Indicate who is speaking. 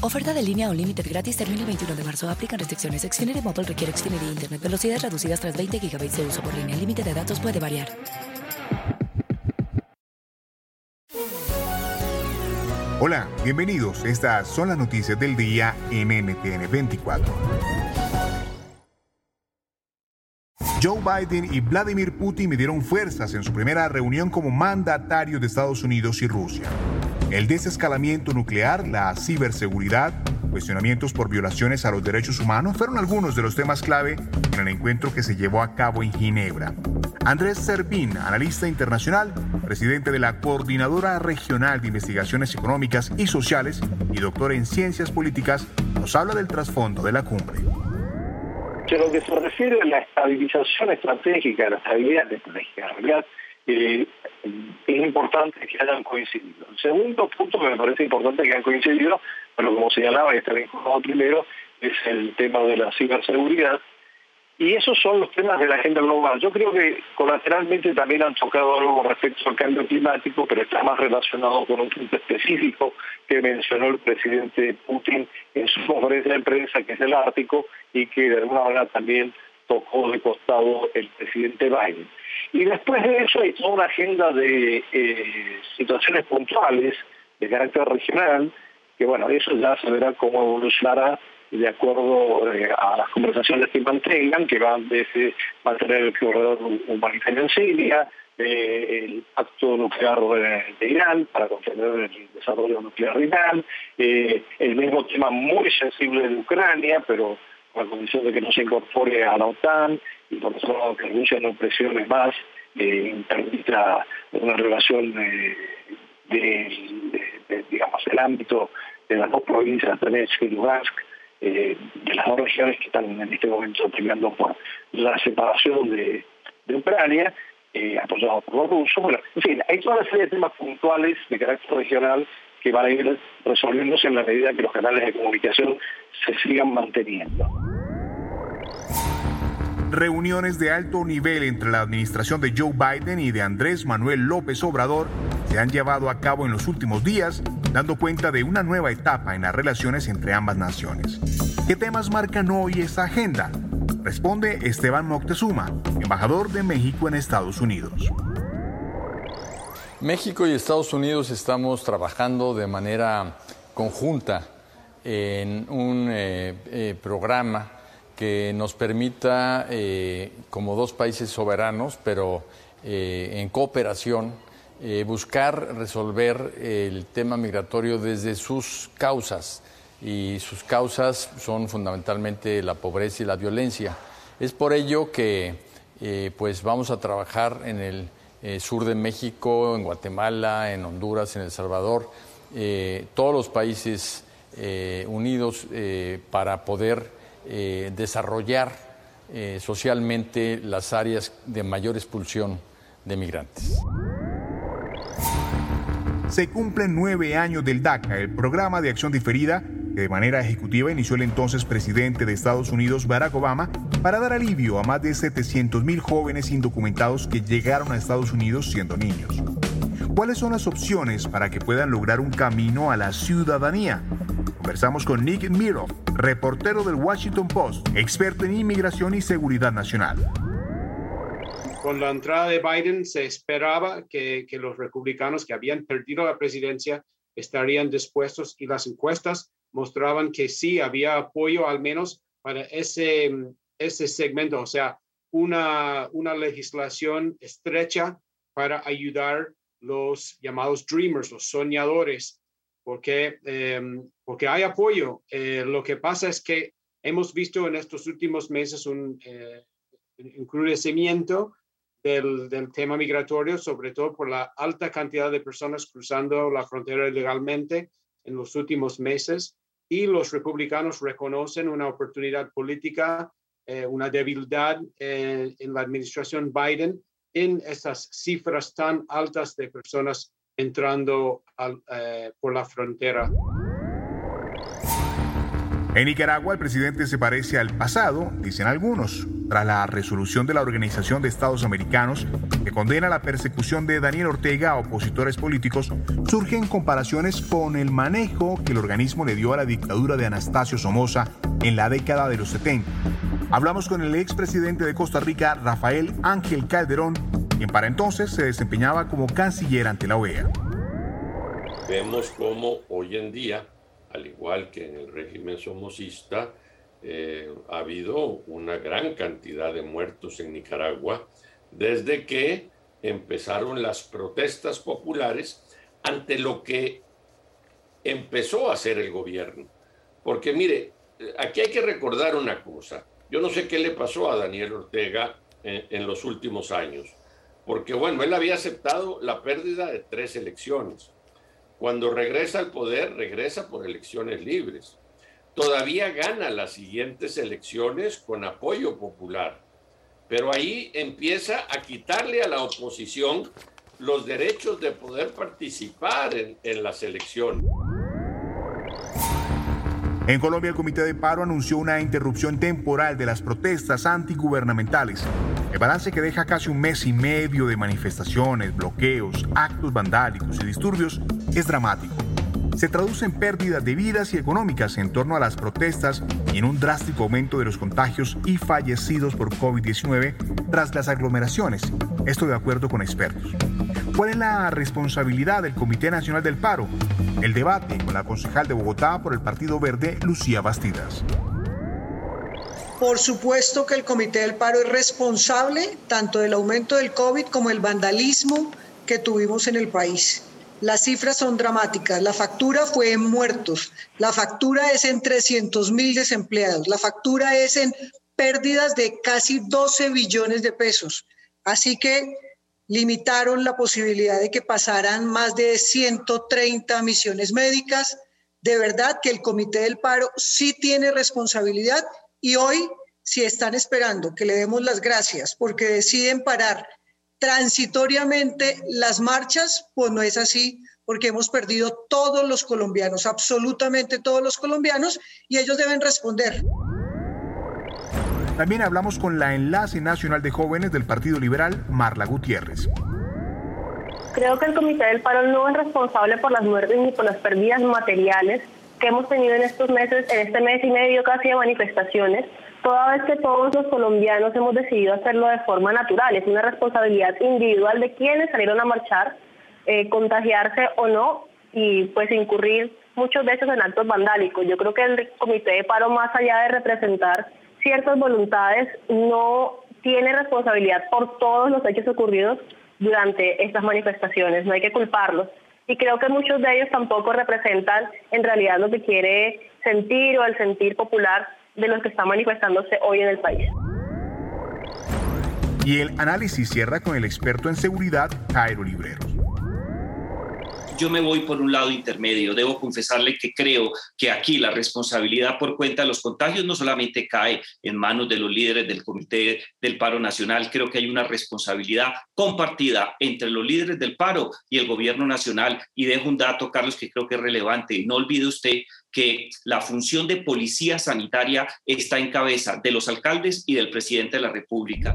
Speaker 1: Oferta de línea o límite gratis termina el 21 de marzo. Aplican restricciones. Xfinity Mobile requiere Xfinity Internet. Velocidades reducidas tras 20 GB de uso por línea. El límite de datos puede variar.
Speaker 2: Hola, bienvenidos. Estas son las noticias del día en NTN 24. Joe Biden y Vladimir Putin midieron fuerzas en su primera reunión como mandatarios de Estados Unidos y Rusia. El desescalamiento nuclear, la ciberseguridad, cuestionamientos por violaciones a los derechos humanos fueron algunos de los temas clave en el encuentro que se llevó a cabo en Ginebra. Andrés Servín, analista internacional, presidente de la Coordinadora Regional de Investigaciones Económicas y Sociales y doctor en Ciencias Políticas, nos habla del trasfondo de la cumbre.
Speaker 3: En lo que se refiere a la estabilización estratégica, la estabilidad estratégica, en realidad eh, es importante que hayan coincidido. El segundo punto que me parece importante que hayan coincidido, pero como señalaba y está vinculado primero, es el tema de la ciberseguridad. Y esos son los temas de la agenda global. Yo creo que colateralmente también han tocado algo respecto al cambio climático, pero está más relacionado con un punto específico que mencionó el presidente Putin en su conferencia de prensa, que es el Ártico, y que de alguna manera también tocó de costado el presidente Biden. Y después de eso hay toda una agenda de eh, situaciones puntuales de carácter regional, que bueno, eso ya se verá cómo evolucionará de acuerdo eh, a las conversaciones que mantengan, que van desde mantener el corredor humanitario en Siria, eh, el pacto nuclear de, Irán para contener el desarrollo nuclear de Irán, el mismo tema muy sensible de Ucrania, pero con la condición de que no se incorpore a la OTAN y por otro lado que Rusia no presione más, eh, permita una relación eh, de, digamos, el ámbito de las dos provincias, Donetsk y Lugansk, eh, de las dos regiones que están en este momento peleando por la separación de, Ucrania, eh, apoyados por los rusos. Bueno, en fin, hay toda una serie de temas puntuales de carácter regional que van a ir resolviéndose en la medida que los canales de comunicación se sigan manteniendo.
Speaker 2: Reuniones de alto nivel entre la administración de Joe Biden y de Andrés Manuel López Obrador se han llevado a cabo en los últimos días, dando cuenta de una nueva etapa en las relaciones entre ambas naciones. ¿Qué temas marcan hoy esta agenda? Responde Esteban Moctezuma, embajador de México en Estados Unidos.
Speaker 4: México y Estados Unidos estamos trabajando de manera conjunta en un eh, eh, programa que nos permita, eh, como dos países soberanos, pero en cooperación, buscar resolver el tema migratorio desde sus causas. Y sus causas son fundamentalmente la pobreza y la violencia. Es por ello que pues vamos a trabajar en el eh, sur de México, en Guatemala, en Honduras, en El Salvador, eh, todos los países eh, unidos para poder desarrollar socialmente las áreas de mayor expulsión de migrantes.
Speaker 2: Se cumplen nueve años del DACA, el programa de acción diferida de manera ejecutiva inició el entonces presidente de Estados Unidos, Barack Obama, para dar alivio a más de 700.000 jóvenes indocumentados que llegaron a Estados Unidos siendo niños. ¿Cuáles son las opciones para que puedan lograr un camino a la ciudadanía? Conversamos con Nick Miroff, reportero del Washington Post, experto en inmigración y seguridad nacional.
Speaker 5: Con la entrada de Biden se esperaba que, que los republicanos que habían perdido la presidencia estarían dispuestos y las encuestas mostraban que sí había apoyo al menos para ese, ese segmento, o sea, una, una legislación estrecha para ayudar los llamados dreamers, los soñadores, porque, em, porque hay apoyo. Eh, lo que pasa es que hemos visto en estos últimos meses un eh, encrudecimiento del, del, tema migratorio, sobre todo por la alta cantidad de personas cruzando la frontera ilegalmente en los últimos meses. Y los republicanos reconocen una oportunidad política, eh, una debilidad en la administración Biden en esas cifras tan altas de personas entrando eh, por la frontera.
Speaker 2: En Nicaragua el presidente se parece al pasado, dicen algunos, tras la resolución de la Organización de Estados Americanos que condena la persecución de Daniel Ortega a opositores políticos, surgen comparaciones con el manejo que el organismo le dio a la dictadura de Anastasio Somoza en la década de los 70. Hablamos con el expresidente de Costa Rica, Rafael Ángel Calderón, quien para entonces se desempeñaba como canciller ante la OEA.
Speaker 6: Vemos cómo hoy en día, al igual que en el régimen somocista, eh, ha habido una gran cantidad de muertos en Nicaragua desde que empezaron las protestas populares ante lo que empezó a hacer el gobierno. Porque mire, aquí hay que recordar una cosa. Yo no sé qué le pasó a Daniel Ortega en los últimos años porque bueno, él había aceptado la pérdida de tres elecciones. Cuando regresa al poder, regresa por elecciones libres. Todavía gana las siguientes elecciones con apoyo popular, pero ahí empieza a quitarle a la oposición los derechos de poder participar en, en las elecciones.
Speaker 2: En Colombia, el Comité de Paro anunció una interrupción temporal de las protestas antigubernamentales. El balance que deja casi un mes y medio de manifestaciones, bloqueos, actos vandálicos y disturbios es dramático. Se traduce en pérdidas de vidas y económicas en torno a las protestas y en un drástico aumento de los contagios y fallecidos por COVID-19 tras las aglomeraciones, esto de acuerdo con expertos. ¿Cuál es la responsabilidad del Comité Nacional del Paro? El debate con la concejal de Bogotá por el Partido Verde, Lucía Bastidas.
Speaker 7: Por supuesto que el Comité del Paro es responsable tanto del aumento del COVID como el vandalismo que tuvimos en el país. Las cifras son dramáticas. La factura fue en muertos. La factura es en 300 mil desempleados. La factura es en pérdidas de casi 12 billones de pesos. Así que limitaron la posibilidad de que pasaran más de 130 misiones médicas. De verdad que el Comité del Paro sí tiene responsabilidad y hoy, si están esperando que le demos las gracias porque deciden parar transitoriamente las marchas, pues no es así, porque hemos perdido todos los colombianos, absolutamente todos los colombianos, y ellos deben responder.
Speaker 2: También hablamos con la Enlace Nacional de Jóvenes del Partido Liberal, Marla Gutiérrez.
Speaker 8: Creo que el Comité del Paro no es responsable por las muertes ni por las pérdidas materiales que hemos tenido en estos meses, en este mes y medio casi de manifestaciones, toda vez que todos los colombianos hemos decidido hacerlo de forma natural. Es una responsabilidad individual de quienes salieron a marchar, eh, contagiarse o no, y pues incurrir muchas veces en actos vandálicos. Yo creo que el Comité de Paro, más allá de representar ciertas voluntades, no tiene responsabilidad por todos los hechos ocurridos durante estas manifestaciones, no hay que culparlos. Y creo que muchos de ellos tampoco representan en realidad lo que quiere sentir o el sentir popular de los que están manifestándose hoy en el país.
Speaker 2: Y el análisis cierra con el experto en seguridad, Cairo Libreros
Speaker 9: yo me voy por un lado intermedio. Debo confesarle que creo que aquí la responsabilidad por cuenta de los contagios no solamente cae en manos de los líderes del Comité del Paro Nacional, creo que hay una responsabilidad compartida entre los líderes del paro y el gobierno nacional. Y dejo un dato, Carlos, que creo que es relevante. No olvide usted que la función de policía sanitaria está en cabeza de los alcaldes y del presidente de la República.